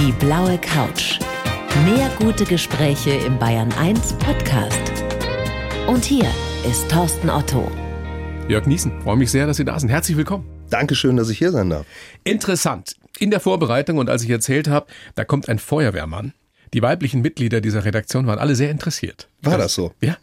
Die blaue Couch. Mehr gute Gespräche im Bayern 1 Podcast. Und hier ist Thorsten Otto. Jörg Niesen, freue mich sehr, dass Sie da sind. Herzlich willkommen. Dankeschön, dass ich hier sein darf. Interessant. In der Vorbereitung und als ich erzählt habe, da kommt ein Feuerwehrmann. Die weiblichen Mitglieder dieser Redaktion waren alle sehr interessiert. War das so? Ja.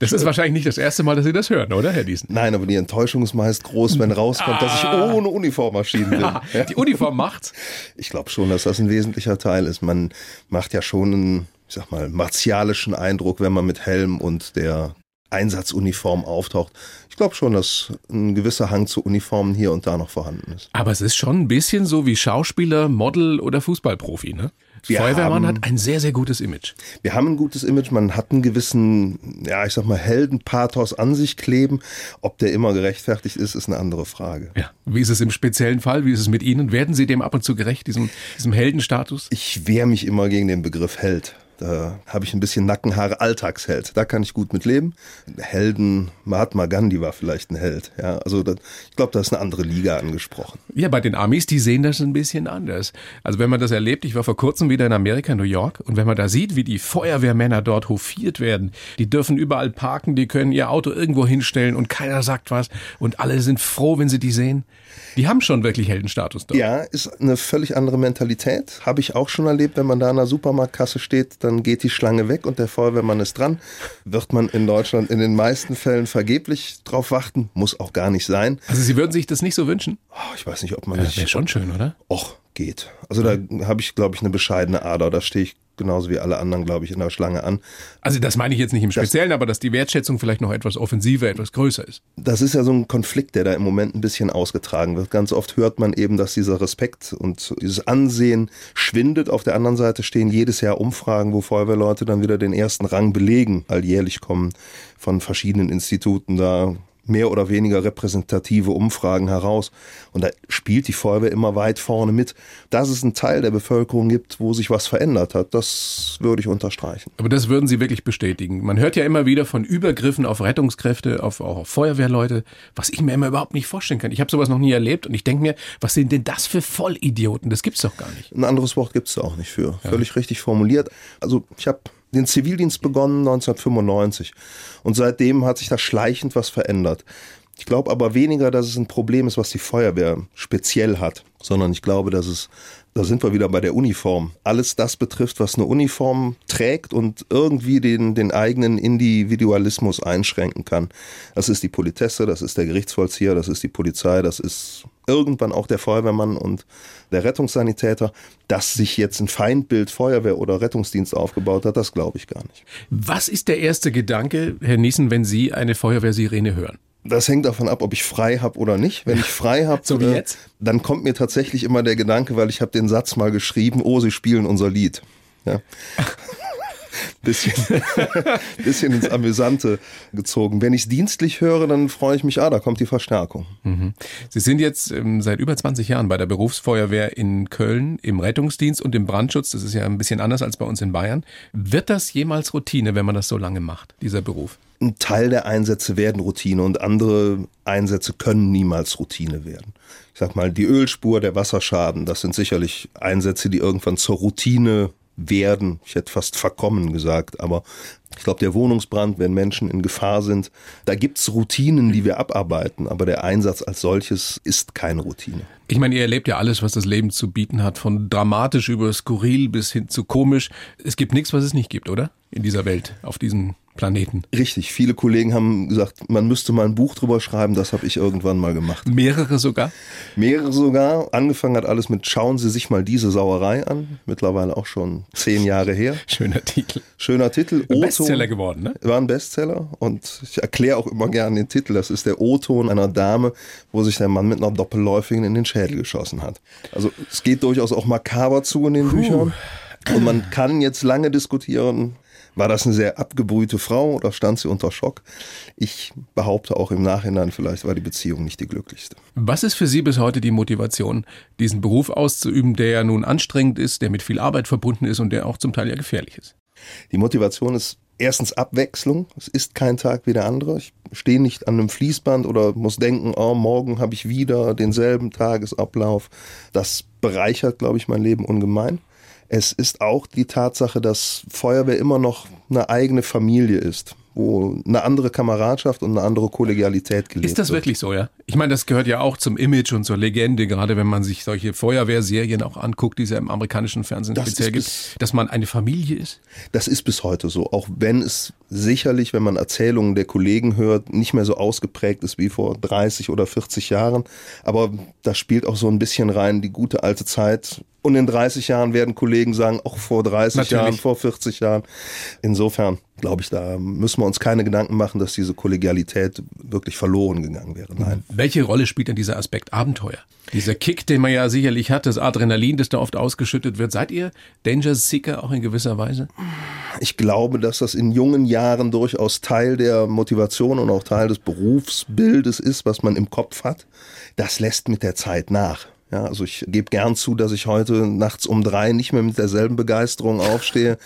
Das ist wahrscheinlich nicht das erste Mal, dass Sie das hören, oder, Herr Diesen? Nein, aber die Enttäuschung ist meist groß, wenn rauskommt, ah. dass ich ah. ohne Uniform erschienen bin. Ja, die Uniform macht's? Ich glaube schon, dass das ein wesentlicher Teil ist. Man macht ja schon einen, ich sag mal, martialischen Eindruck, wenn man mit Helm und der Einsatzuniform auftaucht. Ich glaube schon, dass ein gewisser Hang zu Uniformen hier und da noch vorhanden ist. Aber es ist schon ein bisschen so wie Schauspieler, Model oder Fußballprofi, ne? Wir Feuerwehrmann haben, hat ein sehr, sehr gutes Image. Wir haben ein gutes Image. Man hat einen gewissen, ja, ich sag mal, Heldenpathos an sich kleben. Ob der immer gerechtfertigt ist, ist eine andere Frage. Ja. Wie ist es im speziellen Fall? Wie ist es mit Ihnen? Werden Sie dem ab und zu gerecht, diesem, diesem Heldenstatus? Ich wehre mich immer gegen den Begriff Held. Da habe ich ein bisschen Nackenhaare, Alltagsheld. Da kann ich gut mit leben. Helden, Mahatma Gandhi war vielleicht ein Held. Ja, also das, ich glaube, da ist eine andere Liga angesprochen. Ja, bei den Amis, die sehen das ein bisschen anders. Also wenn man das erlebt, ich war vor kurzem wieder in Amerika, New York, und wenn man da sieht, wie die Feuerwehrmänner dort hofiert werden, die dürfen überall parken, die können ihr Auto irgendwo hinstellen und keiner sagt was und alle sind froh, wenn sie die sehen. Die haben schon wirklich Heldenstatus dort. Ja, ist eine völlig andere Mentalität. Habe ich auch schon erlebt, wenn man da an der Supermarktkasse steht, dann geht die Schlange weg und der Feuerwehrmann ist dran. Wird man in Deutschland in den meisten Fällen vergeblich drauf warten, muss auch gar nicht sein. Also Sie würden sich das nicht so wünschen? Oh, ich weiß nicht, ob man ja, nicht. Wäre schon schön, oder? Och, geht. Also da habe ich, glaube ich, eine bescheidene Ader. Da stehe ich genauso wie alle anderen, glaube ich, in der Schlange an. Also das meine ich jetzt nicht im Speziellen, das, aber dass die Wertschätzung vielleicht noch etwas offensiver, etwas größer ist. Das ist ja so ein Konflikt, der da im Moment ein bisschen ausgetragen wird. Ganz oft hört man eben, dass dieser Respekt und dieses Ansehen schwindet. Auf der anderen Seite stehen jedes Jahr Umfragen, wo Feuerwehrleute dann wieder den ersten Rang belegen. Alljährlich kommen von verschiedenen Instituten da mehr oder weniger repräsentative Umfragen heraus. Und da spielt die Feuerwehr immer weit vorne mit. Dass es einen Teil der Bevölkerung gibt, wo sich was verändert hat, das würde ich unterstreichen. Aber das würden Sie wirklich bestätigen. Man hört ja immer wieder von Übergriffen auf Rettungskräfte, auf, auch auf Feuerwehrleute, was ich mir immer überhaupt nicht vorstellen kann. Ich habe sowas noch nie erlebt und ich denke mir, was sind denn das für Vollidioten? Das gibt's doch gar nicht. Ein anderes Wort gibt's da auch nicht für. Ja. Völlig richtig formuliert. Also ich habe den Zivildienst begonnen 1995 und seitdem hat sich da schleichend was verändert. Ich glaube aber weniger, dass es ein Problem ist, was die Feuerwehr speziell hat, sondern ich glaube, dass es, da sind wir wieder bei der Uniform, alles das betrifft, was eine Uniform trägt und irgendwie den, den eigenen Individualismus einschränken kann. Das ist die Politesse, das ist der Gerichtsvollzieher, das ist die Polizei, das ist irgendwann auch der Feuerwehrmann und der Rettungssanitäter, dass sich jetzt ein Feindbild Feuerwehr oder Rettungsdienst aufgebaut hat, das glaube ich gar nicht. Was ist der erste Gedanke, Herr Niesen, wenn Sie eine Feuerwehrsirene hören? Das hängt davon ab, ob ich frei habe oder nicht. Wenn ich frei habe, so äh, dann kommt mir tatsächlich immer der Gedanke, weil ich habe den Satz mal geschrieben, oh, sie spielen unser Lied. Ja. bisschen, bisschen ins Amüsante gezogen. Wenn ich es dienstlich höre, dann freue ich mich, ah, da kommt die Verstärkung. Mhm. Sie sind jetzt ähm, seit über 20 Jahren bei der Berufsfeuerwehr in Köln im Rettungsdienst und im Brandschutz. Das ist ja ein bisschen anders als bei uns in Bayern. Wird das jemals Routine, wenn man das so lange macht, dieser Beruf? Ein Teil der Einsätze werden Routine und andere Einsätze können niemals Routine werden. Ich sag mal, die Ölspur, der Wasserschaden, das sind sicherlich Einsätze, die irgendwann zur Routine werden. Ich hätte fast verkommen gesagt, aber ich glaube, der Wohnungsbrand, wenn Menschen in Gefahr sind, da gibt's Routinen, die wir abarbeiten, aber der Einsatz als solches ist keine Routine. Ich meine, ihr erlebt ja alles, was das Leben zu bieten hat, von dramatisch über skurril bis hin zu komisch. Es gibt nichts, was es nicht gibt, oder? In dieser Welt, auf diesem Planeten. Richtig, viele Kollegen haben gesagt, man müsste mal ein Buch drüber schreiben, das habe ich irgendwann mal gemacht. Mehrere sogar? Mehrere sogar. Angefangen hat alles mit Schauen Sie sich mal diese Sauerei an. Mittlerweile auch schon zehn Jahre her. Schöner Titel. Schöner Titel. Bestseller geworden, ne? War ein Bestseller und ich erkläre auch immer gerne den Titel. Das ist der O-Ton einer Dame, wo sich der Mann mit einer Doppelläufigen in den Schädel geschossen hat. Also es geht durchaus auch makaber zu in den Puh. Büchern. Und man kann jetzt lange diskutieren, war das eine sehr abgebrühte Frau oder stand sie unter Schock? Ich behaupte auch im Nachhinein, vielleicht war die Beziehung nicht die glücklichste. Was ist für Sie bis heute die Motivation, diesen Beruf auszuüben, der ja nun anstrengend ist, der mit viel Arbeit verbunden ist und der auch zum Teil ja gefährlich ist? Die Motivation ist erstens Abwechslung. Es ist kein Tag wie der andere. Ich stehe nicht an einem Fließband oder muss denken, oh, morgen habe ich wieder denselben Tagesablauf. Das bereichert, glaube ich, mein Leben ungemein. Es ist auch die Tatsache, dass Feuerwehr immer noch eine eigene Familie ist wo eine andere Kameradschaft und eine andere Kollegialität gelebt Ist das wird. wirklich so, ja? Ich meine, das gehört ja auch zum Image und zur Legende, gerade wenn man sich solche Feuerwehrserien auch anguckt, die es ja im amerikanischen Fernsehen Das speziell gibt, dass man eine Familie ist. Das ist bis heute so, auch wenn es sicherlich, wenn man Erzählungen der Kollegen hört, nicht mehr so ausgeprägt ist wie vor 30 oder 40 Jahren. Aber da spielt auch so ein bisschen rein die gute alte Zeit. Und in 30 Jahren werden Kollegen sagen, auch vor 30 Natürlich. Jahren, vor 40 Jahren. Insofern glaube ich, da müssen wir uns keine Gedanken machen, dass diese Kollegialität wirklich verloren gegangen wäre. Nein. Welche Rolle spielt denn dieser Aspekt Abenteuer? Dieser Kick, den man ja sicherlich hat, das Adrenalin, das da oft ausgeschüttet wird. Seid ihr Danger Seeker auch in gewisser Weise? Ich glaube, dass das in jungen Jahren durchaus Teil der Motivation und auch Teil des Berufsbildes ist, was man im Kopf hat. Das lässt mit der Zeit nach. Ja, also ich gebe gern zu, dass ich heute nachts um drei nicht mehr mit derselben Begeisterung aufstehe.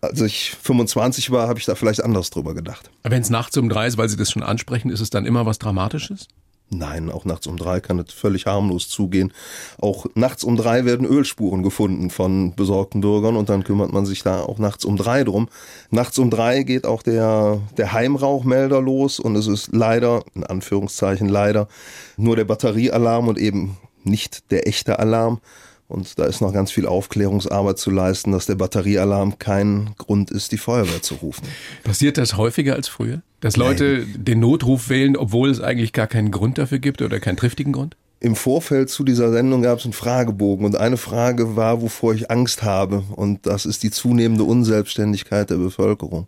Als ich 25 war, habe ich da vielleicht anders drüber gedacht. Wenn es nachts um drei ist, weil Sie das schon ansprechen, ist es dann immer was Dramatisches? Nein, auch nachts um drei kann es völlig harmlos zugehen. Auch nachts um drei werden Ölspuren gefunden von besorgten Bürgern und dann kümmert man sich da auch nachts um drei drum. Nachts um drei geht auch der, der Heimrauchmelder los und es ist leider, in Anführungszeichen leider, nur der Batteriealarm und eben nicht der echte Alarm. Und da ist noch ganz viel Aufklärungsarbeit zu leisten, dass der Batteriealarm kein Grund ist, die Feuerwehr zu rufen. Passiert das häufiger als früher? Dass Leute den Notruf wählen, obwohl es eigentlich gar keinen Grund dafür gibt oder keinen triftigen Grund? Im Vorfeld zu dieser Sendung gab es einen Fragebogen und eine Frage war, wovor ich Angst habe. Und das ist die zunehmende Unselbstständigkeit der Bevölkerung.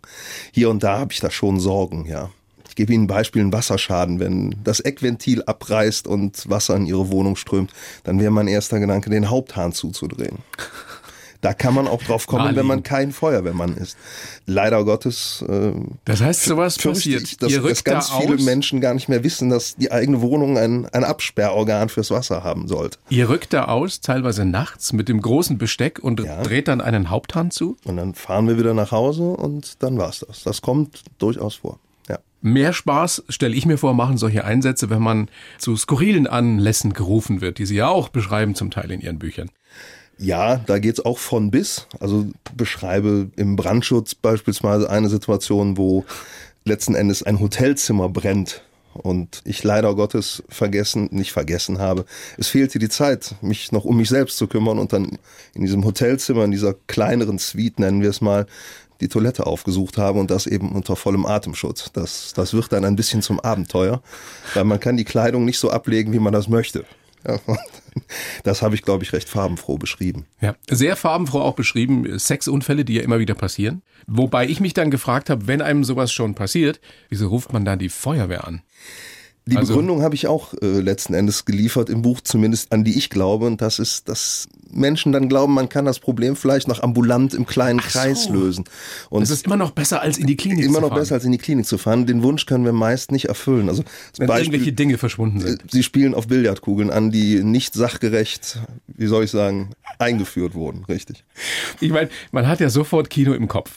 Hier und da habe ich da schon Sorgen, ja. Ich gebe Ihnen ein Beispiel, einen Wasserschaden. Wenn das Eckventil abreißt und Wasser in Ihre Wohnung strömt, dann wäre mein erster Gedanke, den Haupthahn zuzudrehen. Da kann man auch drauf kommen, wenn man kein Feuerwehrmann ist. Leider Gottes. Äh, Das heißt, sowas passiert. Ich, dass, dass ganz da viele aus. Menschen gar nicht mehr wissen, dass die eigene Wohnung ein, ein Absperrorgan fürs Wasser haben sollte. Ihr rückt da aus, teilweise nachts, mit dem großen Besteck und Ja. dreht dann einen Haupthahn zu. Und dann fahren wir wieder nach Hause und dann war's das. Das kommt durchaus vor. Mehr Spaß, stelle ich mir vor, machen solche Einsätze, wenn man zu skurrilen Anlässen gerufen wird, die Sie ja auch beschreiben zum Teil in Ihren Büchern. Ja, da geht's auch von bis. Also beschreibe im Brandschutz beispielsweise eine Situation, wo letzten Endes ein Hotelzimmer brennt und ich leider Gottes vergessen, nicht vergessen habe. Es fehlte die Zeit, mich noch um mich selbst zu kümmern und dann in diesem Hotelzimmer, in dieser kleineren Suite, nennen wir es mal, die Toilette aufgesucht habe und das eben unter vollem Atemschutz. Das, das wird dann ein bisschen zum Abenteuer, weil man kann die Kleidung nicht so ablegen, wie man das möchte. Das habe ich, glaube ich, recht farbenfroh beschrieben. Ja, sehr farbenfroh auch beschrieben, Sexunfälle, die ja immer wieder passieren. Wobei ich mich dann gefragt habe, wenn einem sowas schon passiert, wieso ruft man dann die Feuerwehr an? Die Also- Begründung habe ich auch äh, letzten Endes geliefert im Buch, zumindest an die ich glaube. Und das ist, dass Menschen dann glauben, man kann das Problem vielleicht noch ambulant im kleinen Ach so. Kreis lösen. Und Es ist immer noch besser, als in die Klinik immer zu noch fahren, besser, als in die Klinik zu fahren. Den Wunsch können wir meist nicht erfüllen. Also das wenn irgendwelche Dinge verschwunden sind. Sie spielen auf Billardkugeln an, die nicht sachgerecht, wie soll ich sagen, eingeführt wurden. Richtig. Ich meine, man hat ja sofort Kino im Kopf.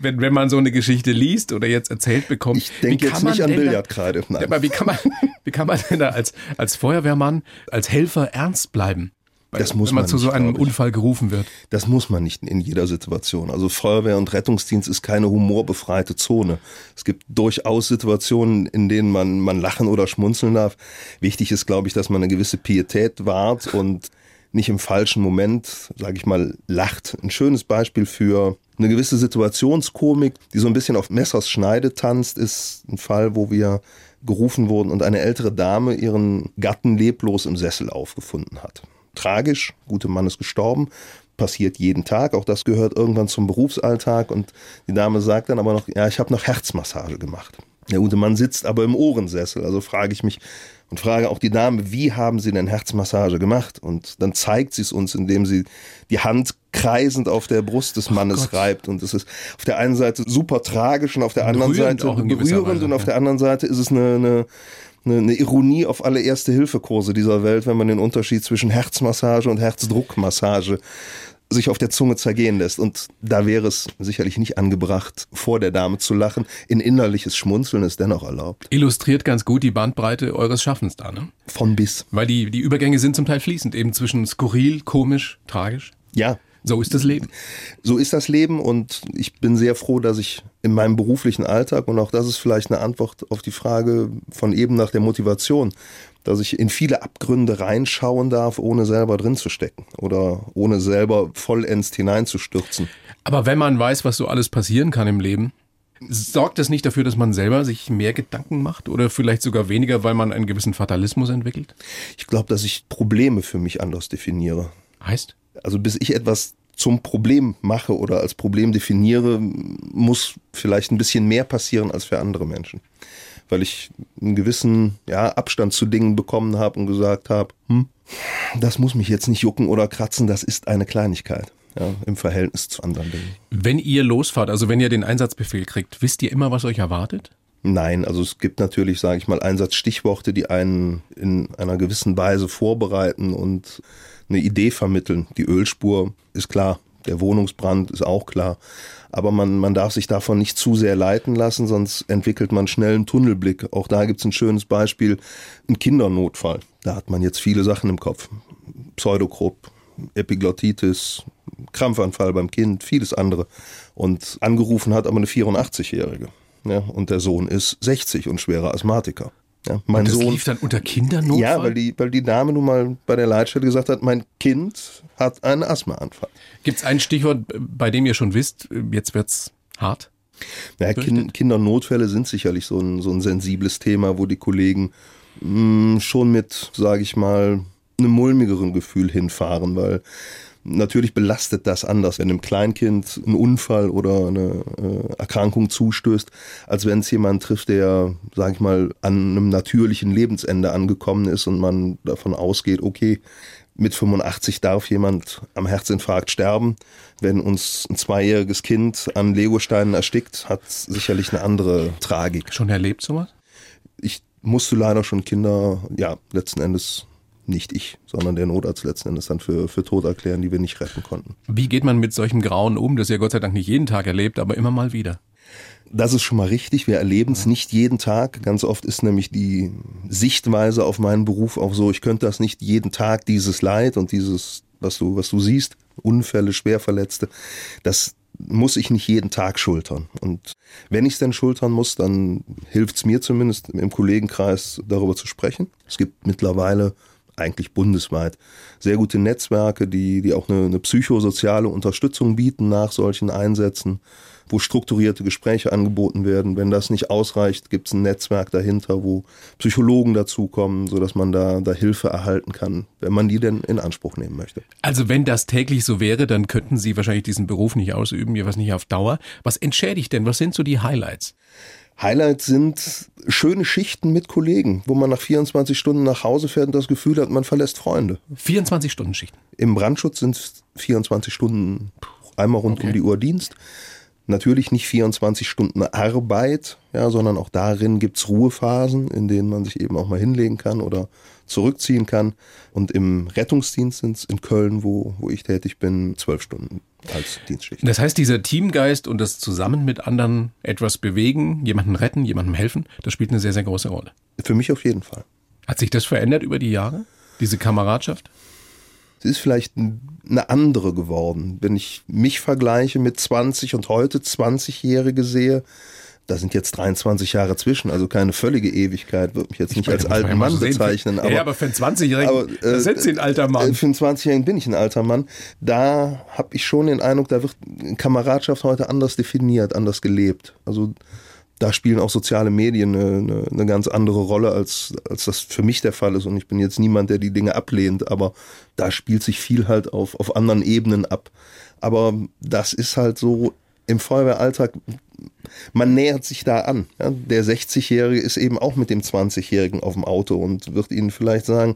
Wenn, wenn man so eine Geschichte liest oder jetzt erzählt bekommt. Ich denke jetzt kann man nicht an da- Billardkreide. Nein. Aber wie kann man, wie kann man denn da als, als Feuerwehrmann, als Helfer ernst bleiben? Das muss wenn man, man zu so nicht, einem glaub ich. Unfall gerufen wird. Das muss man nicht in jeder Situation. Also Feuerwehr und Rettungsdienst ist keine humorbefreite Zone. Es gibt durchaus Situationen, in denen man, man lachen oder schmunzeln darf. Wichtig ist, glaube ich, dass man eine gewisse Pietät wahrt und nicht im falschen Moment, sage ich mal, lacht. Ein schönes Beispiel für eine gewisse Situationskomik, die so ein bisschen auf Messers Schneide tanzt, ist ein Fall, wo wir gerufen wurden und eine ältere Dame ihren Gatten leblos im Sessel aufgefunden hat. Tragisch, gute Mann ist gestorben, passiert jeden Tag, auch das gehört irgendwann zum Berufsalltag und die Dame sagt dann aber noch, ja, ich habe noch Herzmassage gemacht. Der gute Mann sitzt aber im Ohrensessel, also frage ich mich und frage auch die Dame, wie haben Sie denn Herzmassage gemacht? Und dann zeigt sie es uns, indem sie die Hand kreisend auf der Brust des Mannes Gott. reibt und es ist auf der einen Seite super tragisch und auf der anderen Seite berührend und auf der anderen Seite ist es eine, eine eine, eine Ironie auf alle Erste-Hilfe-Kurse dieser Welt, wenn man den Unterschied zwischen Herzmassage und Herzdruckmassage sich auf der Zunge zergehen lässt. Und da wäre es sicherlich nicht angebracht, vor der Dame zu lachen. Ein innerliches Schmunzeln ist dennoch erlaubt. Illustriert ganz gut die Bandbreite eures Schaffens da, ne? Von bis. Weil die, die Übergänge sind zum Teil fließend, eben zwischen skurril, komisch, tragisch. Ja, So ist das Leben. So ist das Leben und ich bin sehr froh, dass ich in meinem beruflichen Alltag, und auch das ist vielleicht eine Antwort auf die Frage von eben nach der Motivation, dass ich in viele Abgründe reinschauen darf, ohne selber drin zu stecken oder ohne selber vollends hineinzustürzen. Aber wenn man weiß, was so alles passieren kann im Leben, sorgt das nicht dafür, dass man selber sich mehr Gedanken macht oder vielleicht sogar weniger, weil man einen gewissen Fatalismus entwickelt? Ich glaube, dass ich Probleme für mich anders definiere. Heißt? Also bis ich etwas zum Problem mache oder als Problem definiere, muss vielleicht ein bisschen mehr passieren als für andere Menschen. Weil ich einen gewissen ja, Abstand zu Dingen bekommen habe und gesagt habe, hm, das muss mich jetzt nicht jucken oder kratzen, das ist eine Kleinigkeit. Ja, im Verhältnis zu anderen Dingen. Wenn ihr losfahrt, also wenn ihr den Einsatzbefehl kriegt, wisst ihr immer, was euch erwartet? Nein, also es gibt natürlich, sage ich mal, Einsatzstichworte, die einen in einer gewissen Weise vorbereiten und eine Idee vermitteln. Die Ölspur ist klar, der Wohnungsbrand ist auch klar. Aber man, man darf sich davon nicht zu sehr leiten lassen, sonst entwickelt man schnell einen Tunnelblick. Auch da gibt's ein schönes Beispiel, ein Kindernotfall. Da hat man jetzt viele Sachen im Kopf. Pseudokrupp, Epiglottitis, Krampfanfall beim Kind, vieles andere. Und angerufen hat aber eine 84-Jährige. Ja, und der Sohn ist 60 und schwerer Asthmatiker. Ja, mein das Sohn, lief dann unter Kindernotfall? Ja, weil die, weil die Dame nun mal bei der Leitstelle gesagt hat, mein Kind hat einen Asthmaanfall. Gibt es ein Stichwort, bei dem ihr schon wisst, jetzt wird's hart? Ja, kind, Kindernotfälle sind sicherlich so ein, so ein sensibles Thema, wo die Kollegen mh, mm, schon mit, sage ich mal, einem mulmigeren Gefühl hinfahren, weil Natürlich belastet das anders, wenn einem Kleinkind ein Unfall oder eine äh, Erkrankung zustößt, als wenn es jemand trifft, der, sage ich mal, an einem natürlichen Lebensende angekommen ist und man davon ausgeht, okay, mit 85 darf jemand am Herzinfarkt sterben. Wenn uns ein zweijähriges Kind an Legosteinen erstickt, hat sicherlich eine andere Tragik. Schon erlebt sowas? Ich musste leider schon Kinder, ja, letzten Endes nicht ich, sondern der Notarzt letzten Endes dann für, für tot erklären, die wir nicht retten konnten. Wie geht man mit solchem Grauen um, das ihr Gott sei Dank nicht jeden Tag erlebt, aber immer mal wieder? Das ist schon mal richtig. Wir erleben es nicht jeden Tag. Ganz oft ist nämlich die Sichtweise auf meinen Beruf auch so, ich könnte das nicht jeden Tag, dieses Leid und dieses, was du, was du siehst, Unfälle, Schwerverletzte, das muss ich nicht jeden Tag schultern. Und wenn ich es denn schultern muss, dann hilft es mir zumindest im Kollegenkreis darüber zu sprechen. Es gibt mittlerweile eigentlich bundesweit. Sehr gute Netzwerke, die, die auch eine, eine psychosoziale Unterstützung bieten nach solchen Einsätzen, wo strukturierte Gespräche angeboten werden. Wenn das nicht ausreicht, gibt es ein Netzwerk dahinter, wo Psychologen dazukommen, sodass man da, da Hilfe erhalten kann, wenn man die denn in Anspruch nehmen möchte. Also wenn das täglich so wäre, dann könnten Sie wahrscheinlich diesen Beruf nicht ausüben, jeweils nicht auf Dauer. Was entschädigt denn? Was sind so die Highlights? Highlights sind schöne Schichten mit Kollegen, wo man nach 24 Stunden nach Hause fährt und das Gefühl hat, man verlässt Freunde. 24 Stunden Schichten? Im Brandschutz sind es 24 Stunden einmal rund okay. um die Uhr Dienst. Natürlich nicht 24 Stunden Arbeit, ja, sondern auch darin gibt's Ruhephasen, in denen man sich eben auch mal hinlegen kann oder zurückziehen kann. Und im Rettungsdienst sind es in Köln, wo, wo ich tätig bin, zwölf Stunden als Dienstschicht. Das heißt, dieser Teamgeist und das Zusammen mit anderen etwas bewegen, jemanden retten, jemandem helfen, das spielt eine sehr, sehr große Rolle. Für mich auf jeden Fall. Hat sich das verändert über die Jahre, diese Kameradschaft? Sie ist vielleicht eine andere geworden. Wenn ich mich vergleiche mit 20 und heute 20-Jährige sehe, da sind jetzt 23 Jahre zwischen, also keine völlige Ewigkeit, würde mich jetzt nicht als alten Mann so bezeichnen. Aber, ja, aber für einen 20-Jährigen äh, sind Sie ein alter Mann. Für einen 20-Jährigen bin ich ein alter Mann. Da habe ich schon den Eindruck, da wird Kameradschaft heute anders definiert, anders gelebt. Also da spielen auch soziale Medien eine, eine, eine, ganz andere Rolle, als, als das für mich der Fall ist. Und ich bin jetzt niemand, der die Dinge ablehnt, aber da spielt sich viel halt auf, auf anderen Ebenen ab. Aber das ist halt so im Feuerwehralltag, man nähert sich da an. Ja, der 60-Jährige ist eben auch mit dem 20-Jährigen auf dem Auto und wird ihnen vielleicht sagen,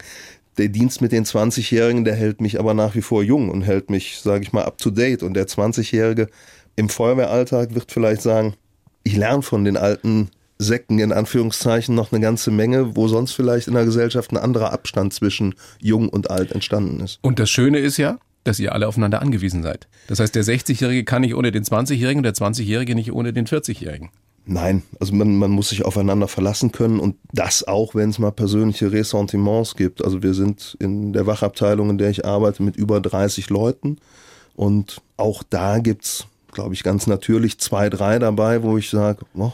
der Dienst mit den 20-Jährigen, der hält mich aber nach wie vor jung und hält mich, sage ich mal, up to date. Und der 20-Jährige im Feuerwehralltag wird vielleicht sagen, ich lerne von den alten Säcken in Anführungszeichen noch eine ganze Menge, wo sonst vielleicht in der Gesellschaft ein anderer Abstand zwischen jung und alt entstanden ist. Und das Schöne ist ja, dass ihr alle aufeinander angewiesen seid. Das heißt, der 60-Jährige kann nicht ohne den 20-Jährigen und der 20-Jährige nicht ohne den 40-Jährigen. Nein, also man, man muss sich aufeinander verlassen können und das auch, wenn es mal persönliche Ressentiments gibt. Also wir sind in der Wachabteilung, in der ich arbeite, mit über 30 Leuten Und auch da gibt's, glaube ich, ganz natürlich zwei, drei dabei, wo ich sage, oh,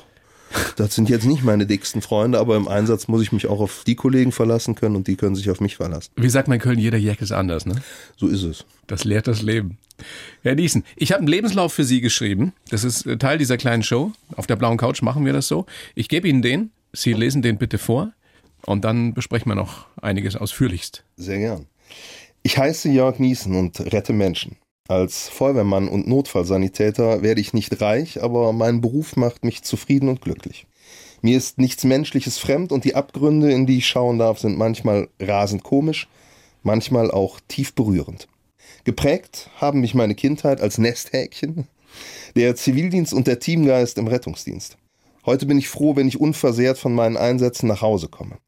das sind jetzt nicht meine dicksten Freunde, aber im Einsatz muss ich mich auch auf die Kollegen verlassen können und die können sich auf mich verlassen. Wie sagt man in Köln, jeder Jack ist anders, ne? So ist es. Das lehrt das Leben. Herr Diesen, ich habe einen Lebenslauf für Sie geschrieben. Das ist äh, Teil dieser kleinen Show. Auf der blauen Couch machen wir das so. Ich gebe Ihnen den. Sie lesen den bitte vor. Und dann besprechen wir noch einiges ausführlichst. Sehr gern. Ich heiße Jörg Niesen und rette Menschen. Als Feuerwehrmann und Notfallsanitäter werde ich nicht reich, aber mein Beruf macht mich zufrieden und glücklich. Mir ist nichts Menschliches fremd und die Abgründe, in die ich schauen darf, sind manchmal rasend komisch, manchmal auch tief berührend. Geprägt haben mich meine Kindheit als Nesthäkchen, der Zivildienst und der Teamgeist im Rettungsdienst. Heute bin ich froh, wenn ich unversehrt von meinen Einsätzen nach Hause komme.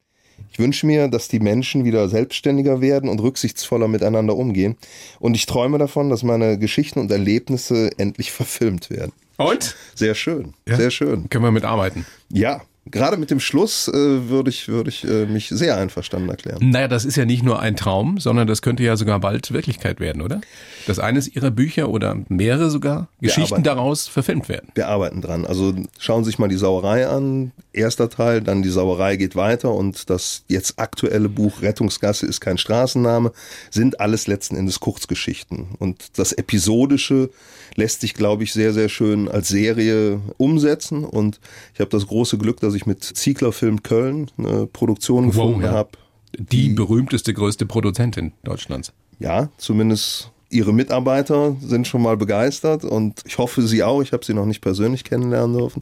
Ich wünsche mir, dass die Menschen wieder selbstständiger werden und rücksichtsvoller miteinander umgehen. Und ich träume davon, dass meine Geschichten und Erlebnisse endlich verfilmt werden. Und? Sehr schön, ja. sehr schön. Können wir mitarbeiten? Ja, gerade mit dem Schluss äh, würde ich, würde ich äh, mich sehr einverstanden erklären. Naja, das ist ja nicht nur ein Traum, sondern das könnte ja sogar bald Wirklichkeit werden, oder? Dass eines Ihrer Bücher oder mehrere sogar Geschichten arbeiten, daraus verfilmt werden. Wir arbeiten dran. Also schauen Sie sich mal die Sauerei an. Erster Teil, dann die Sauerei geht weiter und das jetzt aktuelle Buch Rettungsgasse ist kein Straßenname, sind alles letzten Endes Kurzgeschichten. Und das Episodische lässt sich, glaube ich, sehr, sehr schön als Serie umsetzen. Und ich habe das große Glück, dass ich mit Ziegler Film Köln eine Produktion gefunden wow, ja. habe. Die, die berühmteste, größte Produzentin Deutschlands. Ja, zumindest ihre Mitarbeiter sind schon mal begeistert und ich hoffe sie auch. Ich habe sie noch nicht persönlich kennenlernen dürfen.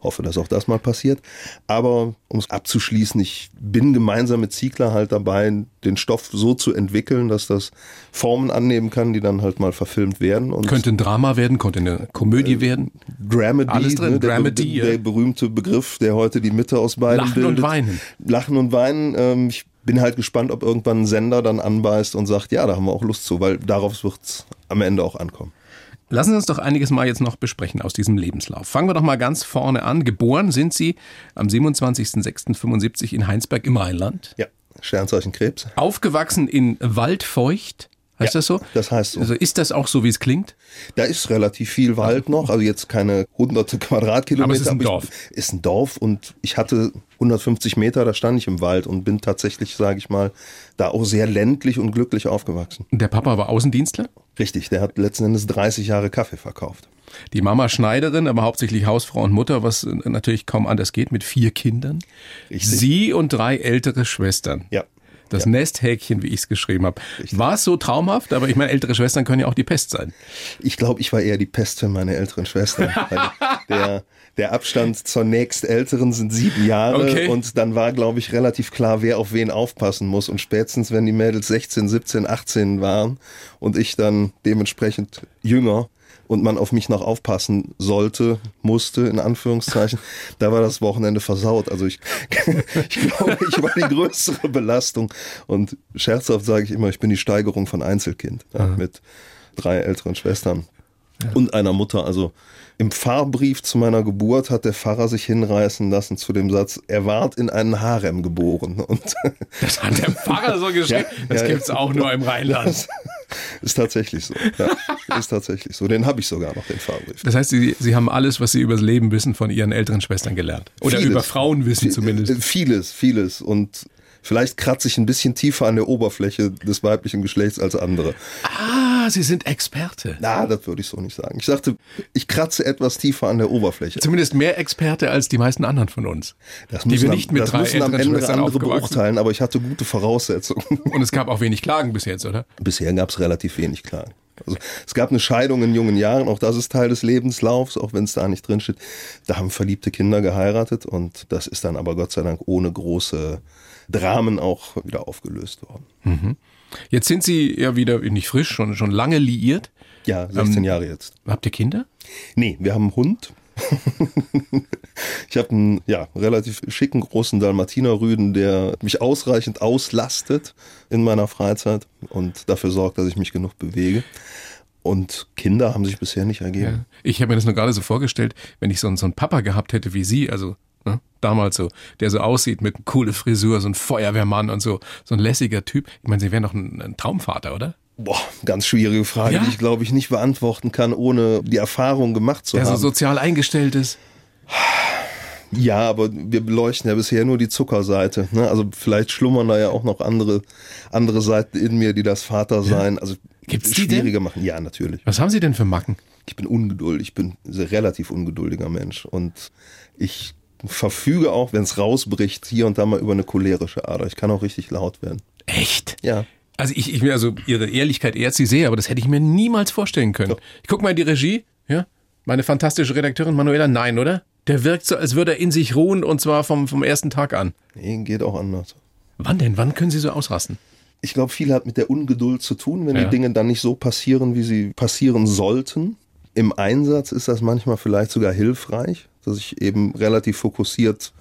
Hoffe, dass auch das mal passiert. Aber um es abzuschließen, ich bin gemeinsam mit Ziegler halt dabei, den Stoff so zu entwickeln, dass das Formen annehmen kann, die dann halt mal verfilmt werden. Und könnte ein Drama werden, könnte eine Komödie äh, werden. Dramedy, Alles drin, ne, Dramedy, der, der, berühmte Begriff, der heute die Mitte aus beiden Lachen bildet. und Weinen. Lachen und Weinen. Ähm, ich bin halt gespannt, ob irgendwann ein Sender dann anbeißt und sagt, ja, da haben wir auch Lust zu, weil darauf wird es am Ende auch ankommen. Lassen Sie uns doch einiges mal jetzt noch besprechen aus diesem Lebenslauf. Fangen wir doch mal ganz vorne an. Geboren sind Sie am 27.06.75 in Heinsberg im Rheinland. Ja, Sternzeichen Krebs. Aufgewachsen in Waldfeucht. Heißt ja, das so? Das heißt so. Also ist das auch so, wie es klingt? Da ist relativ viel Wald noch, also jetzt keine hunderte Quadratkilometer. Aber es ist ein Dorf. Ist ein Dorf und ich hatte 150 Meter, da stand ich im Wald und bin tatsächlich, sage ich mal, da auch sehr ländlich und glücklich aufgewachsen. Der Papa war Außendienstler? Richtig, der hat letzten Endes 30 Jahre Kaffee verkauft. Die Mama Schneiderin, aber hauptsächlich Hausfrau und Mutter, was natürlich kaum anders geht, mit vier Kindern. Richtig. Sie und drei ältere Schwestern. Ja. Das ja. Nesthäkchen, wie ich es geschrieben habe. War es so traumhaft? Aber ich meine, ältere Schwestern können ja auch die Pest sein. Ich glaube, ich war eher die Pest für meine älteren Schwestern. der, der Abstand zur nächstälteren sind sieben Jahre okay. und dann war, glaube ich, relativ klar, wer auf wen aufpassen muss. Und spätestens, wenn die Mädels 16, 17, 18 waren und ich dann dementsprechend jünger, und man auf mich noch aufpassen sollte, musste, in Anführungszeichen, da war das Wochenende versaut. Also ich, ich glaube, ich war die größere Belastung. Und scherzhaft sage ich immer, ich bin die Steigerung von Einzelkind ja, mit drei älteren Schwestern ja. und einer Mutter. Also im Pfarrbrief zu meiner Geburt hat der Pfarrer sich hinreißen lassen zu dem Satz, er ward in einen Harem geboren. Und das hat der Pfarrer so geschrieben. Ja, das ja, gibt's auch nur im Rheinland. Das ist tatsächlich so. Ja, ist tatsächlich so. Den habe ich sogar noch, den Pfarrbrief. Das heißt, Sie, Sie haben alles, was Sie übers Leben wissen, von Ihren älteren Schwestern gelernt. Oder vieles. über Frauen wissen zumindest. Vieles, vieles. Und Vielleicht kratze ich ein bisschen tiefer an der Oberfläche des weiblichen Geschlechts als andere. Ah, Sie sind Experte. Na, das würde ich so nicht sagen. Ich sagte, ich kratze etwas tiefer an der Oberfläche. Zumindest mehr Experte als die meisten anderen von uns. Das die wir nicht mit das drei müssen am Ende andere beurteilen, aber ich hatte gute Voraussetzungen. Und es gab auch wenig Klagen bis jetzt, oder? Bisher gab es relativ wenig Klagen. Also es gab eine Scheidung in jungen Jahren, auch das ist Teil des Lebenslaufs, auch wenn es da nicht drin steht. Da haben verliebte Kinder geheiratet und das ist dann aber Gott sei Dank ohne große Dramen auch wieder aufgelöst worden. Mhm. Jetzt sind Sie ja wieder nicht frisch, schon, schon lange liiert. Ja, 16 ähm, Jahre jetzt. Habt ihr Kinder? Nee, wir haben einen Hund. ich habe einen ja, relativ schicken großen Dalmatinerrüden, der mich ausreichend auslastet in meiner Freizeit und dafür sorgt, dass ich mich genug bewege. Und Kinder haben sich bisher nicht ergeben. Ja. Ich habe mir das nur gerade so vorgestellt, wenn ich so, so einen Papa gehabt hätte wie Sie, also Ne? Damals so, der so aussieht mit coole Frisur, so ein Feuerwehrmann und so, so ein lässiger Typ. Ich meine, Sie wären doch ein, ein Traumvater, oder? Boah, ganz schwierige Frage, ja? die ich glaube ich nicht beantworten kann, ohne die Erfahrung gemacht zu Der haben. Der so sozial eingestellt ist. Ja, aber wir beleuchten ja bisher nur die Zuckerseite. Ne? Also vielleicht schlummern da ja auch noch andere, andere Seiten in mir, die das Vatersein, ja. also Gibt's schwieriger machen. Ja, natürlich. Was haben Sie denn für Macken? Ich bin ungeduldig, ich bin ein relativ ungeduldiger Mensch und ich verfüge auch, wenn es rausbricht, hier und da mal über eine cholerische Ader. Ich kann auch richtig laut werden. Echt? Ja. Also ich, ich mir also Ihre Ehrlichkeit ehrt Sie sehr, aber das hätte ich mir niemals vorstellen können. Doch. Ich guck mal in die Regie, ja? Meine fantastische Redakteurin Manuela, nein, oder? Der wirkt so, als würde er in sich ruhen und zwar vom, vom ersten Tag an. Nee, geht auch anders. Wann denn? Wann können Sie so ausrasten? Ich glaube, viel hat mit der Ungeduld zu tun, wenn ja. die Dinge dann nicht so passieren, wie sie passieren sollten. Im Einsatz ist das manchmal vielleicht sogar hilfreich, dass ich eben relativ fokussiert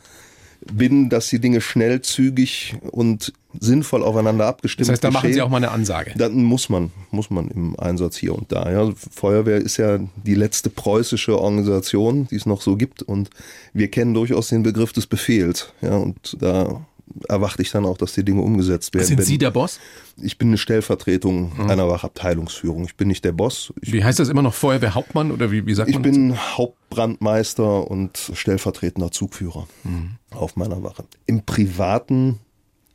bin, dass die Dinge schnell, zügig und sinnvoll aufeinander abgestimmt sind. Das heißt, da machen Sie auch mal eine Ansage. Dann muss man, muss man im Einsatz hier und da. Ja, Feuerwehr ist ja die letzte preußische Organisation, die es noch so gibt und wir kennen durchaus den Begriff des Befehls. Ja, und da erwarte ich dann auch, dass die Dinge umgesetzt werden. Sind Sie der Boss? Ich bin eine Stellvertretung mhm. einer Wachabteilungsführung. Ich bin nicht der Boss. Ich wie heißt das immer noch Feuerwehrhauptmann oder wie, wie sagt ich man? Ich bin Hauptbrandmeister und stellvertretender Zugführer mhm. auf meiner Wache. Im Privaten,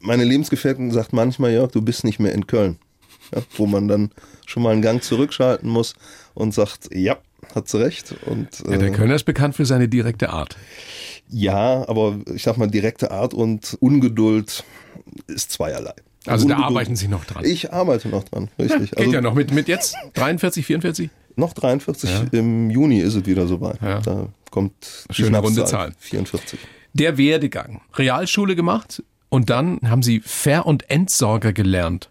meine Lebensgefährtin sagt manchmal, Jörg, du bist nicht mehr in Köln. Ja, wo man dann schon mal einen Gang zurückschalten muss und sagt, ja, hat sie recht. Und, ja, der äh, Kölner ist bekannt für seine direkte Art. Ja, aber ich sag mal, direkte Art und Ungeduld ist zweierlei. Also Ungeduld, da arbeiten Sie noch dran. Ich arbeite noch dran, richtig. Ja, geht also, ja noch mit, mit jetzt 43, 44? Noch 43, ja. im Juni ist es wieder soweit. Ja. Da kommt die Schöne runde Zahl. 44. Der Werdegang. Realschule gemacht und dann haben Sie Ver- und Entsorger gelernt.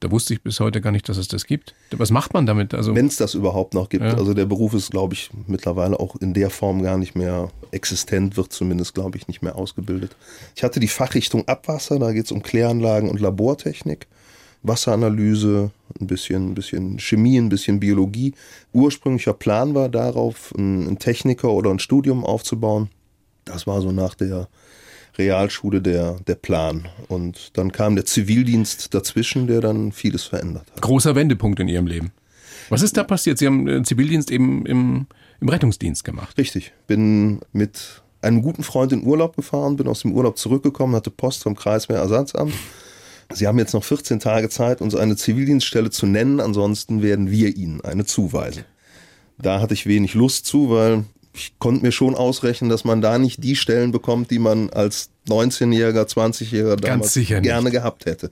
Da wusste ich bis heute gar nicht, dass es das gibt. Was macht man damit? Also Wenn es das überhaupt noch gibt. Ja. Also der Beruf ist, glaube ich, mittlerweile auch in der Form gar nicht mehr existent, wird zumindest, glaube ich, nicht mehr ausgebildet. Ich hatte die Fachrichtung Abwasser, da geht es um Kläranlagen und Labortechnik. Wasseranalyse, ein bisschen, ein bisschen Chemie, ein bisschen Biologie. Ursprünglicher Plan war darauf, einen Techniker oder ein Studium aufzubauen. Das war so nach der Realschule der, der Plan. Und dann kam der Zivildienst dazwischen, der dann vieles verändert hat. Großer Wendepunkt in Ihrem Leben. Was ist da passiert? Sie haben den Zivildienst eben im, im Rettungsdienst gemacht. Richtig. Bin mit einem guten Freund in Urlaub gefahren, bin aus dem Urlaub zurückgekommen, hatte Post vom Kreiswehrersatzamt. Sie haben jetzt noch 14 Tage Zeit, uns eine Zivildienststelle zu nennen, ansonsten werden wir Ihnen eine zuweisen. Da hatte ich wenig Lust zu, weil ich konnte mir schon ausrechnen, dass man da nicht die Stellen bekommt, die man als 19-Jähriger, 20-Jähriger damals gerne nicht. gehabt hätte.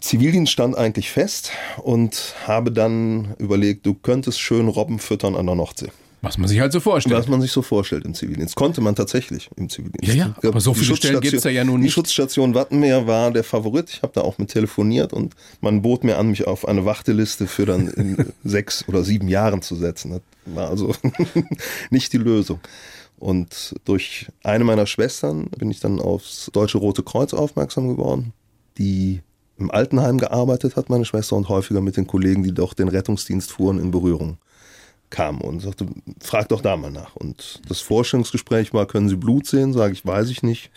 Zivildienst stand eigentlich fest und habe dann überlegt, du könntest schön Robben füttern an der Nordsee. Was man sich halt so vorstellt. Was man sich so vorstellt im Zivildienst. Konnte man tatsächlich im Zivildienst. Ja, ja, aber so viele Stellen gibt es da ja nun nicht. Die Schutzstation Wattenmeer war der Favorit. Ich habe da auch mit telefoniert und man bot mir an, mich auf eine Warteliste für dann in sechs oder sieben Jahren zu setzen. Das war also nicht die Lösung. Und durch eine meiner Schwestern bin ich dann aufs Deutsche Rote Kreuz aufmerksam geworden, die im Altenheim gearbeitet hat, meine Schwester, und häufiger mit den Kollegen, die doch den Rettungsdienst fuhren, in Berührung kam und sagte, frag doch da mal nach. Und das Forschungsgespräch war, können Sie Blut sehen? Sage ich, weiß ich nicht.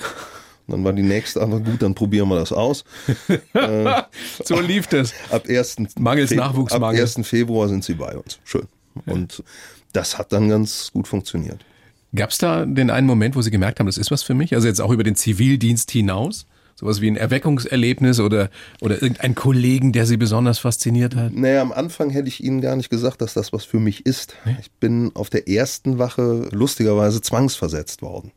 Und dann war die nächste aber gut, dann probieren wir das aus. äh, so lief das. Ab 1. Mangels Nachwuchsmangel. Ab 1. Februar sind sie bei uns. Schön. Und das hat dann ganz gut funktioniert. Gab es da den einen Moment, wo Sie gemerkt haben, das ist was für mich? Also jetzt auch über den Zivildienst hinaus? Sowas wie ein Erweckungserlebnis oder, oder irgendein Kollegen, der Sie besonders fasziniert hat? Naja, am Anfang hätte ich Ihnen gar nicht gesagt, dass das was für mich ist. Nee? Ich bin auf der ersten Wache lustigerweise zwangsversetzt worden.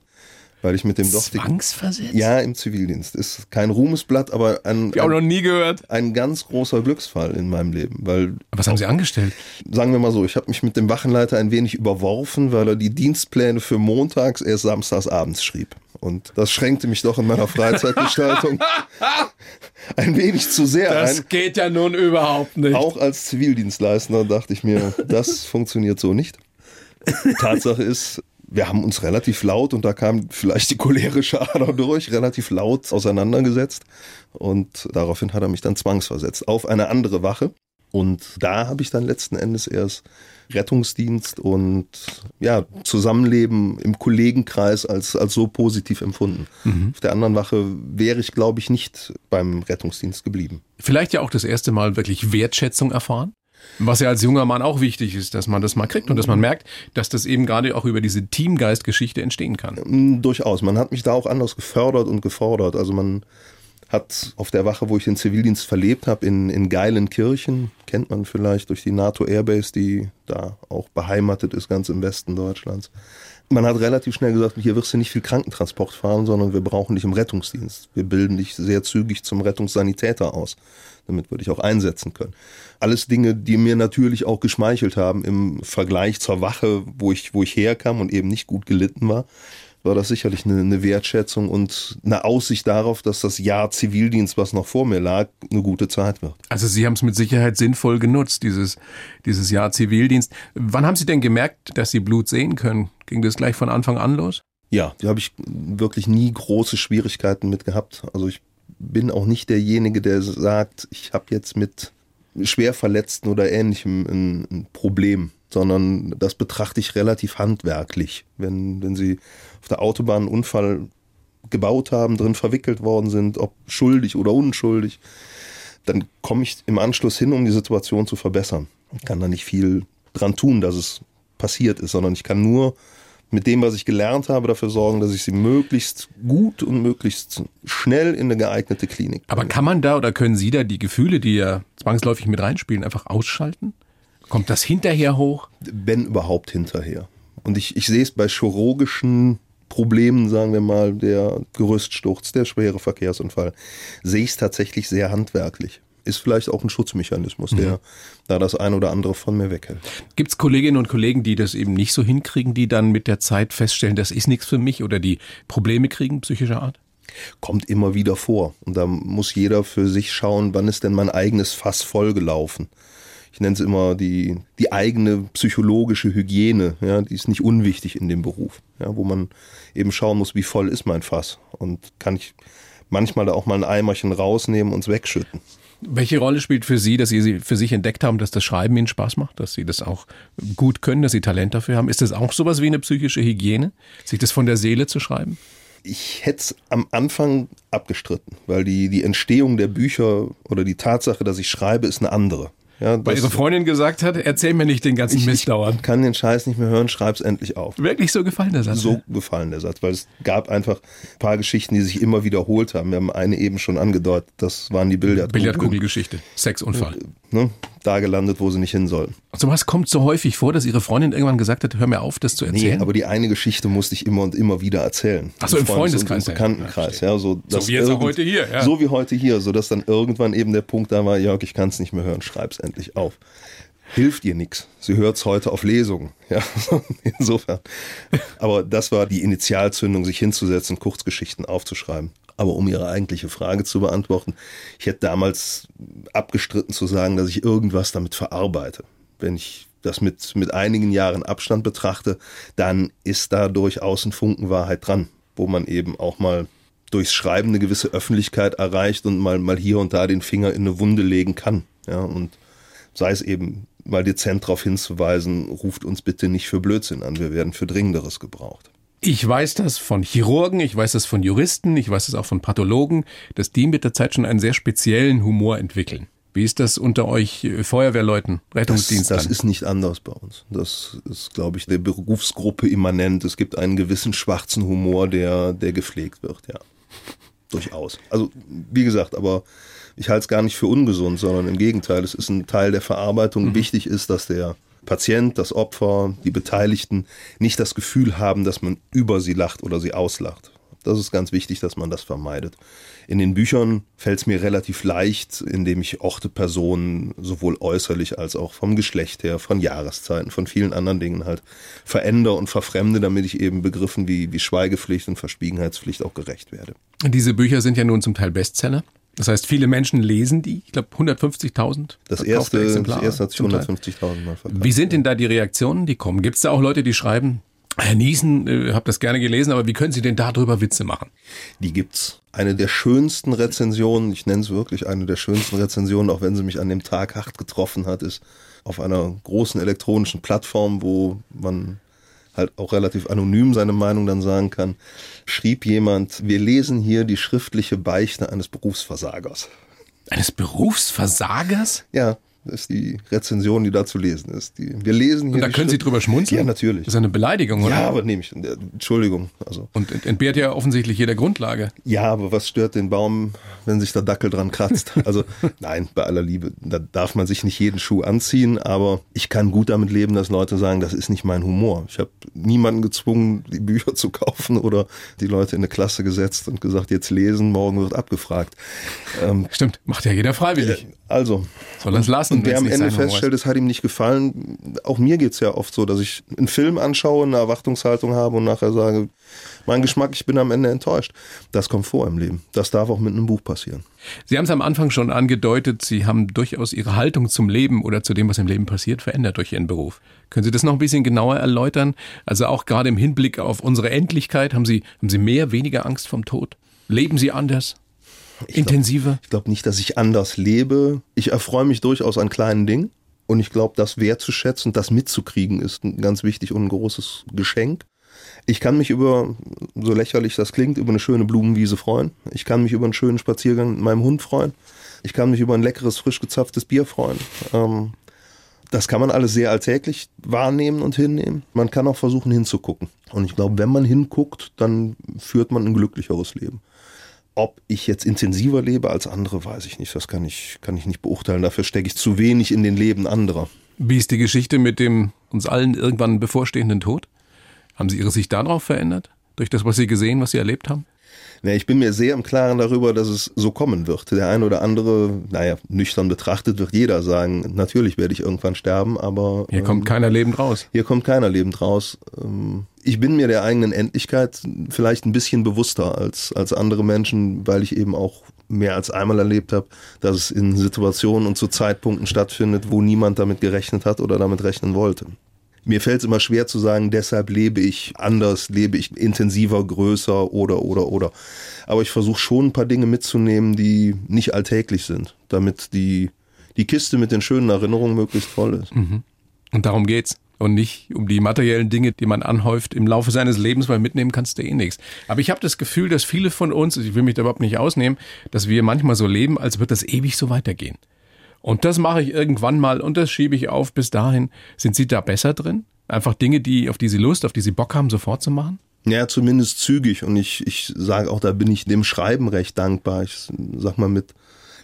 Weil ich mit dem doch Zwangsversetzt? Ja, im Zivildienst. Ist kein Ruhmesblatt, aber ein. Ich auch noch nie gehört. Ein ganz großer Glücksfall in meinem Leben. Weil was haben Sie angestellt? Sagen wir mal so, ich habe mich mit dem Wachenleiter ein wenig überworfen, weil er die Dienstpläne für montags erst samstags abends schrieb. Und das schränkte mich doch in meiner Freizeitgestaltung ein wenig zu sehr das ein. Das geht ja nun überhaupt nicht. Auch als Zivildienstleister dachte ich mir, das funktioniert so nicht. Tatsache ist, wir haben uns relativ laut, und da kam vielleicht die cholerische Ader durch, relativ laut auseinandergesetzt. Und daraufhin hat er mich dann zwangsversetzt auf eine andere Wache. Und da habe ich dann letzten Endes erst Rettungsdienst und ja, Zusammenleben im Kollegenkreis als, als so positiv empfunden. Mhm. Auf der anderen Wache wäre ich, glaube ich, nicht beim Rettungsdienst geblieben. Vielleicht ja auch das erste Mal wirklich Wertschätzung erfahren? Was ja als junger Mann auch wichtig ist, dass man das mal kriegt und dass man merkt, dass das eben gerade auch über diese Teamgeistgeschichte entstehen kann. Mm, durchaus. Man hat mich da auch anders gefördert und gefordert. Also man hat auf der Wache, wo ich den Zivildienst verlebt habe, in, in Geilenkirchen, kennt man vielleicht durch die NATO Airbase, die da auch beheimatet ist, ganz im Westen Deutschlands. Man hat relativ schnell gesagt, hier wirst du nicht viel Krankentransport fahren, sondern wir brauchen dich im Rettungsdienst. Wir bilden dich sehr zügig zum Rettungssanitäter aus. Damit würde ich auch einsetzen können. Alles Dinge, die mir natürlich auch geschmeichelt haben im Vergleich zur Wache, wo ich, wo ich herkam und eben nicht gut gelitten war war das sicherlich eine, eine Wertschätzung und eine Aussicht darauf, dass das Jahr Zivildienst, was noch vor mir lag, eine gute Zeit wird. Also Sie haben es mit Sicherheit sinnvoll genutzt, dieses, dieses Jahr Zivildienst. Wann haben Sie denn gemerkt, dass Sie Blut sehen können? Ging das gleich von Anfang an los? Ja, da habe ich wirklich nie große Schwierigkeiten mit gehabt. Also ich bin auch nicht derjenige, der sagt, ich habe jetzt mit Schwerverletzten oder ähnlichem ein, ein Problem sondern das betrachte ich relativ handwerklich. Wenn, wenn Sie auf der Autobahn einen Unfall gebaut haben, drin verwickelt worden sind, ob schuldig oder unschuldig, dann komme ich im Anschluss hin, um die Situation zu verbessern. Ich kann da nicht viel dran tun, dass es passiert ist, sondern ich kann nur mit dem, was ich gelernt habe, dafür sorgen, dass ich sie möglichst gut und möglichst schnell in eine geeignete Klinik bringe. Aber kann man da oder können Sie da die Gefühle, die ja zwangsläufig mit reinspielen, einfach ausschalten? Kommt das hinterher hoch? Wenn überhaupt hinterher. Und ich, ich sehe es bei chirurgischen Problemen, sagen wir mal, der Gerüststurz, der schwere Verkehrsunfall, sehe ich es tatsächlich sehr handwerklich. Ist vielleicht auch ein Schutzmechanismus, der mhm. da das ein oder andere von mir weghält. Gibt es Kolleginnen und Kollegen, die das eben nicht so hinkriegen, die dann mit der Zeit feststellen, das ist nichts für mich oder die Probleme kriegen psychischer Art? Kommt immer wieder vor. Und da muss jeder für sich schauen, wann ist denn mein eigenes Fass vollgelaufen ich nenne es immer die, die eigene psychologische Hygiene, ja, die ist nicht unwichtig in dem Beruf, ja, wo man eben schauen muss, wie voll ist mein Fass und kann ich manchmal da auch mal ein Eimerchen rausnehmen und es wegschütten. Welche Rolle spielt für Sie, dass Sie für sich entdeckt haben, dass das Schreiben Ihnen Spaß macht, dass Sie das auch gut können, dass Sie Talent dafür haben? Ist das auch sowas wie eine psychische Hygiene, sich das von der Seele zu schreiben? Ich hätte es am Anfang abgestritten, weil die, die Entstehung der Bücher oder die Tatsache, dass ich schreibe, ist eine andere. Ja, Weil ihre Freundin gesagt hat, erzähl mir nicht den ganzen ich, Mist dauernd. Ich kann den Scheiß nicht mehr hören, schreib's endlich auf. Wirklich so gefallen der Satz? So ja? gefallen der Satz, weil es gab einfach ein paar Geschichten, die sich immer wiederholt haben. Wir haben eine eben schon angedeutet, das waren die Billardkugeln. Billardkugelgeschichte, Sexunfall. Ne? Da gelandet, wo sie nicht hin sollten. So was kommt so häufig vor, dass ihre Freundin irgendwann gesagt hat, hör mir auf, das zu erzählen? Nee, aber die eine Geschichte musste ich immer und immer wieder erzählen. Achso, im Freundeskreis. Im Bekanntenkreis, ja. so, so wie jetzt heute hier. Ja. So wie heute hier, sodass dann irgendwann eben der Punkt da war, Jörg, ich kann es nicht mehr hören, schreib's endlich auf hilft ihr nichts. Sie hört es heute auf Lesungen. Ja, insofern. Aber das war die Initialzündung, sich hinzusetzen, Kurzgeschichten aufzuschreiben. Aber um Ihre eigentliche Frage zu beantworten, ich hätte damals abgestritten zu sagen, dass ich irgendwas damit verarbeite. Wenn ich das mit, mit einigen Jahren Abstand betrachte, dann ist da durchaus ein Funken Wahrheit dran, wo man eben auch mal durchs Schreiben eine gewisse Öffentlichkeit erreicht und mal, mal hier und da den Finger in eine Wunde legen kann. Ja, und sei es eben mal dezent darauf hinzuweisen, ruft uns bitte nicht für Blödsinn an, wir werden für Dringenderes gebraucht. Ich weiß das von Chirurgen, ich weiß das von Juristen, ich weiß das auch von Pathologen, dass die mit der Zeit schon einen sehr speziellen Humor entwickeln. Wie ist das unter euch äh, Feuerwehrleuten, Rettungsdienst? Das, das ist nicht anders bei uns. Das ist, glaube ich, der Berufsgruppe immanent. Es gibt einen gewissen schwarzen Humor, der, der gepflegt wird, ja. Durchaus. Also, wie gesagt, aber ich halte es gar nicht für ungesund, sondern im Gegenteil, es ist ein Teil der Verarbeitung. Mhm. Wichtig ist, dass der Patient, das Opfer, die Beteiligten nicht das Gefühl haben, dass man über sie lacht oder sie auslacht. Das ist ganz wichtig, dass man das vermeidet. In den Büchern fällt es mir relativ leicht, indem ich Orte, Personen sowohl äußerlich als auch vom Geschlecht her, von Jahreszeiten, von vielen anderen Dingen halt verändere und verfremde, damit ich eben Begriffen wie, wie Schweigepflicht und Verschwiegenheitspflicht auch gerecht werde. Diese Bücher sind ja nun zum Teil Bestseller. Das heißt, viele Menschen lesen die. Ich glaube, 150.000. Das erste, das erste hat sich 150.000 Mal verkauft. Wie sind denn da die Reaktionen, die kommen? Gibt es da auch Leute, die schreiben, Herr Niesen, äh, habe das gerne gelesen, aber wie können Sie denn darüber Witze machen? Die gibt's. Eine der schönsten Rezensionen, ich nenne es wirklich eine der schönsten Rezensionen, auch wenn sie mich an dem Tag hart getroffen hat, ist auf einer großen elektronischen Plattform, wo man halt auch relativ anonym seine Meinung dann sagen kann, schrieb jemand, wir lesen hier die schriftliche Beichte eines Berufsversagers. Eines Berufsversagers? Ja, ist die Rezension, die da zu lesen ist. Die, wir lesen hier. Und da können Sie drüber schmunzeln? Ja, natürlich. Das ist eine Beleidigung, oder? Ja, aber nehme ich. Entschuldigung. Also. Und entbehrt ja offensichtlich jeder Grundlage. Ja, aber was stört den Baum, wenn sich der Dackel dran kratzt? Also, nein, bei aller Liebe, da darf man sich nicht jeden Schuh anziehen, aber ich kann gut damit leben, dass Leute sagen, das ist nicht mein Humor. Ich habe niemanden gezwungen, die Bücher zu kaufen oder die Leute in eine Klasse gesetzt und gesagt, jetzt lesen, morgen wird abgefragt. Ähm, Stimmt, macht ja jeder freiwillig. Also. Soll das lassen? Und wer am Ende feststellt, es hat ihm nicht gefallen, auch mir geht's ja oft so, dass ich einen Film anschaue, eine Erwartungshaltung habe und nachher sage, mein Geschmack, ich bin am Ende enttäuscht. Das kommt vor im Leben. Das darf auch mit einem Buch passieren. Sie haben es am Anfang schon angedeutet, Sie haben durchaus Ihre Haltung zum Leben oder zu dem, was im Leben passiert, verändert durch Ihren Beruf. Können Sie das noch ein bisschen genauer erläutern? Also auch gerade im Hinblick auf unsere Endlichkeit, haben Sie, haben Sie mehr, weniger Angst vom Tod? Leben Sie anders? Ich intensiver? Glaub, ich glaube nicht, dass ich anders lebe. Ich erfreue mich durchaus an kleinen Dingen. Und ich glaube, das wertzuschätzen, das mitzukriegen, ist ganz wichtig und ein großes Geschenk. Ich kann mich über, so lächerlich das klingt, über eine schöne Blumenwiese freuen. Ich kann mich über einen schönen Spaziergang mit meinem Hund freuen. Ich kann mich über ein leckeres, frisch gezapftes Bier freuen. Ähm, das kann man alles sehr alltäglich wahrnehmen und hinnehmen. Man kann auch versuchen hinzugucken. Und ich glaube, wenn man hinguckt, dann führt man ein glücklicheres Leben. Ob ich jetzt intensiver lebe als andere, weiß ich nicht. Das kann ich, kann ich nicht beurteilen. Dafür stecke ich zu wenig in den Leben anderer. Wie ist die Geschichte mit dem uns allen irgendwann bevorstehenden Tod? Haben Sie Ihre Sicht darauf verändert? Durch das, was Sie gesehen, was Sie erlebt haben? Ja, ich bin mir sehr im Klaren darüber, dass es so kommen wird. Der eine oder andere, naja, nüchtern betrachtet wird jeder sagen, natürlich werde ich irgendwann sterben, aber. Hier ähm, kommt keiner lebend raus. Hier kommt keiner lebend raus. Ähm, ich bin mir der eigenen Endlichkeit vielleicht ein bisschen bewusster als, als andere Menschen, weil ich eben auch mehr als einmal erlebt habe, dass es in Situationen und zu Zeitpunkten stattfindet, wo niemand damit gerechnet hat oder damit rechnen wollte. Mir fällt es immer schwer zu sagen, deshalb lebe ich anders, lebe ich intensiver, größer oder oder oder. Aber ich versuche schon ein paar Dinge mitzunehmen, die nicht alltäglich sind, damit die, die Kiste mit den schönen Erinnerungen möglichst voll ist. Mhm. Und darum geht's. Und nicht um die materiellen Dinge, die man anhäuft im Laufe seines Lebens, weil mitnehmen kannst du eh nichts. Aber ich habe das Gefühl, dass viele von uns, ich will mich da überhaupt nicht ausnehmen, dass wir manchmal so leben, als wird das ewig so weitergehen. Und das mache ich irgendwann mal und das schiebe ich auf bis dahin. Sind Sie da besser drin? Einfach Dinge, die, auf die Sie Lust, auf die Sie Bock haben, sofort zu machen? Ja, zumindest zügig. Und ich, ich sage auch, da bin ich dem Schreiben recht dankbar. Ich sag mal, mit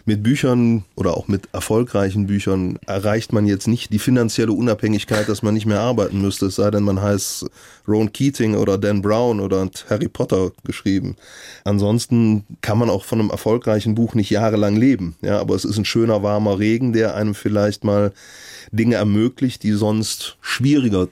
mit Büchern oder auch mit erfolgreichen Büchern erreicht man jetzt nicht die finanzielle Unabhängigkeit, dass man nicht mehr arbeiten müsste, es sei denn, man heißt Ron Keating oder Dan Brown oder Harry Potter geschrieben. Ansonsten kann man auch von einem erfolgreichen Buch nicht jahrelang leben. Ja, aber es ist ein schöner warmer Regen, der einem vielleicht mal Dinge ermöglicht, die sonst schwieriger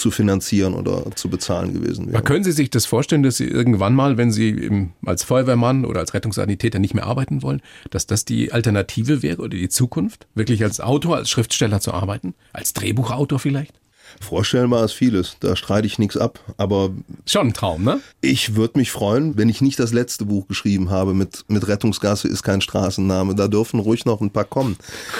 zu finanzieren oder zu bezahlen gewesen wäre. Aber können Sie sich das vorstellen, dass Sie irgendwann mal, wenn Sie als Feuerwehrmann oder als Rettungssanitäter nicht mehr arbeiten wollen, dass das die Alternative wäre oder die Zukunft? Wirklich als Autor, als Schriftsteller zu arbeiten? Als Drehbuchautor vielleicht? Vorstellbar ist vieles, da streite ich nichts ab, aber. Schon ein Traum, ne? Ich würde mich freuen, wenn ich nicht das letzte Buch geschrieben habe mit, mit Rettungsgasse ist kein Straßenname. Da dürfen ruhig noch ein paar kommen.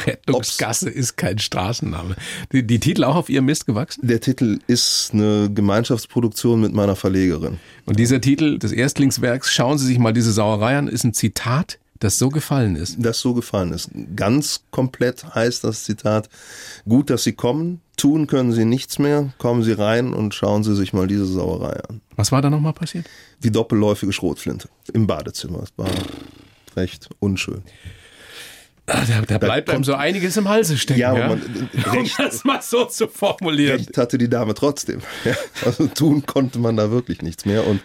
Rettungsgasse Ob's, ist kein Straßenname. Die, die Titel auch auf Ihrem Mist gewachsen? Der Titel ist eine Gemeinschaftsproduktion mit meiner Verlegerin. Und dieser Titel des Erstlingswerks, schauen Sie sich mal diese Sauerei an, ist ein Zitat das so gefallen ist. Das so gefallen ist. Ganz komplett heißt das Zitat, gut, dass Sie kommen, tun können Sie nichts mehr, kommen Sie rein und schauen Sie sich mal diese Sauerei an. Was war da nochmal passiert? Die doppelläufige Schrotflinte im Badezimmer. Es war recht unschön. Ah, da, da, bleibt da einem so einiges im Halse stecken. Ja, ja? Man, recht, um das mal so zu formulieren. Recht hatte die Dame trotzdem. Also tun konnte man da wirklich nichts mehr. Und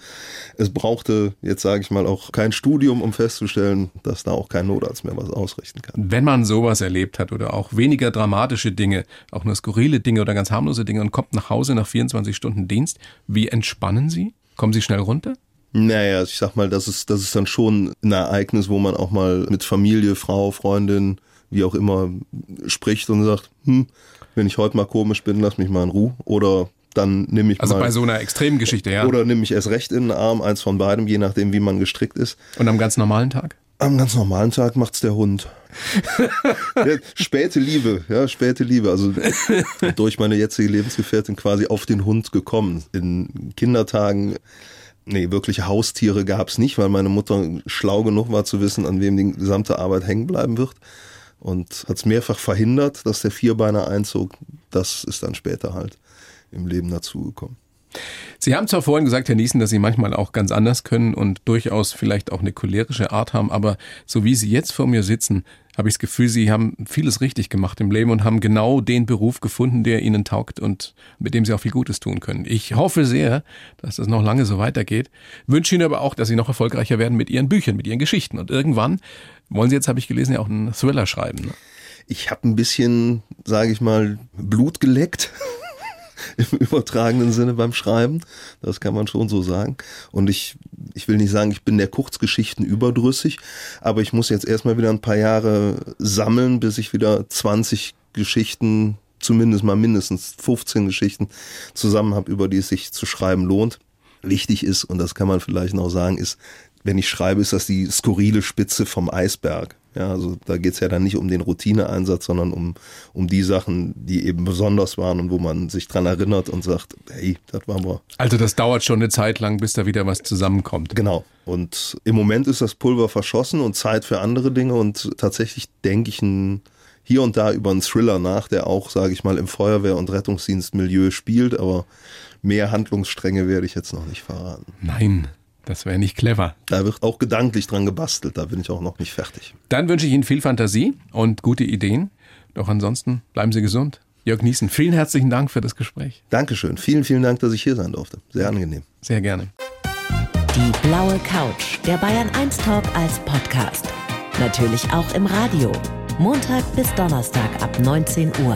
es brauchte, jetzt sage ich mal, auch kein Studium, um festzustellen, dass da auch kein Notarzt mehr was ausrichten kann. Wenn man sowas erlebt hat oder auch weniger dramatische Dinge, auch nur skurrile Dinge oder ganz harmlose Dinge und kommt nach Hause nach 24 Stunden Dienst, wie entspannen Sie? Kommen Sie schnell runter? Naja, ich sag mal, das ist, das ist dann schon ein Ereignis, wo man auch mal mit Familie, Frau, Freundin, wie auch immer, spricht und sagt, hm, wenn ich heute mal komisch bin, lass mich mal in Ruhe. Oder dann nehme ich Also mal, bei so einer extremen Geschichte, ja. oder nehme ich erst recht in den Arm, eins von beidem, je nachdem, wie man gestrickt ist. Und am ganz normalen Tag? Am ganz normalen Tag macht's der Hund. ja, späte Liebe, ja, späte Liebe. Also durch meine jetzige Lebensgefährtin quasi auf den Hund gekommen. In Kindertagen, nee, wirkliche Haustiere gab's nicht, weil meine Mutter schlau genug war zu wissen, an wem die gesamte Arbeit hängen bleiben wird. Und hat's mehrfach verhindert, dass der Vierbeiner einzog. Das ist dann später halt im Leben dazugekommen. Sie haben zwar vorhin gesagt, Herr Niesen, dass Sie manchmal auch ganz anders können und durchaus vielleicht auch eine cholerische Art haben, aber so wie Sie jetzt vor mir sitzen, habe ich das Gefühl, Sie haben vieles richtig gemacht im Leben und haben genau den Beruf gefunden, der Ihnen taugt und mit dem Sie auch viel Gutes tun können. Ich hoffe sehr, dass das noch lange so weitergeht. Wünsche Ihnen aber auch, dass Sie noch erfolgreicher werden mit Ihren Büchern, mit Ihren Geschichten. Und irgendwann wollen Sie jetzt, habe ich gelesen, ja auch einen Thriller schreiben. Ne? Ich habe ein bisschen, sage ich mal, Blut geleckt. im übertragenen Sinne beim Schreiben. Das kann man schon so sagen. Und ich, ich will nicht sagen, ich bin der Kurzgeschichten überdrüssig, aber ich muss jetzt erstmal wieder ein paar Jahre sammeln, bis ich wieder 20 Geschichten, zumindest mal mindestens 15 Geschichten zusammen habe, über die es sich zu schreiben lohnt. Wichtig ist, und das kann man vielleicht noch sagen, ist, wenn ich schreibe, ist das die skurrile Spitze vom Eisberg. Ja, also da geht's ja dann nicht um den Routineeinsatz, sondern um, um die Sachen, die eben besonders waren und wo man sich dran erinnert und sagt, hey, das waren wir. Also das dauert schon eine Zeit lang, bis da wieder was zusammenkommt. Genau. Und im Moment ist das Pulver verschossen und Zeit für andere Dinge und tatsächlich denke ich ein, hier und da über einen Thriller nach, der auch, sage ich mal, im Feuerwehr- und Rettungsdienstmilieu spielt, aber mehr Handlungsstränge werde ich jetzt noch nicht verraten. Nein. Das wäre nicht clever. Da wird auch gedanklich dran gebastelt, da bin ich auch noch nicht fertig. Dann wünsche ich Ihnen viel Fantasie und gute Ideen. Doch ansonsten bleiben Sie gesund. Jörg Niesen, vielen herzlichen Dank für das Gespräch. Dankeschön. Vielen, vielen Dank, dass ich hier sein durfte. Sehr angenehm. Sehr gerne. Die blaue Couch, der Bayern 1 Talk als Podcast. Natürlich auch im Radio. Montag bis Donnerstag ab 19 Uhr.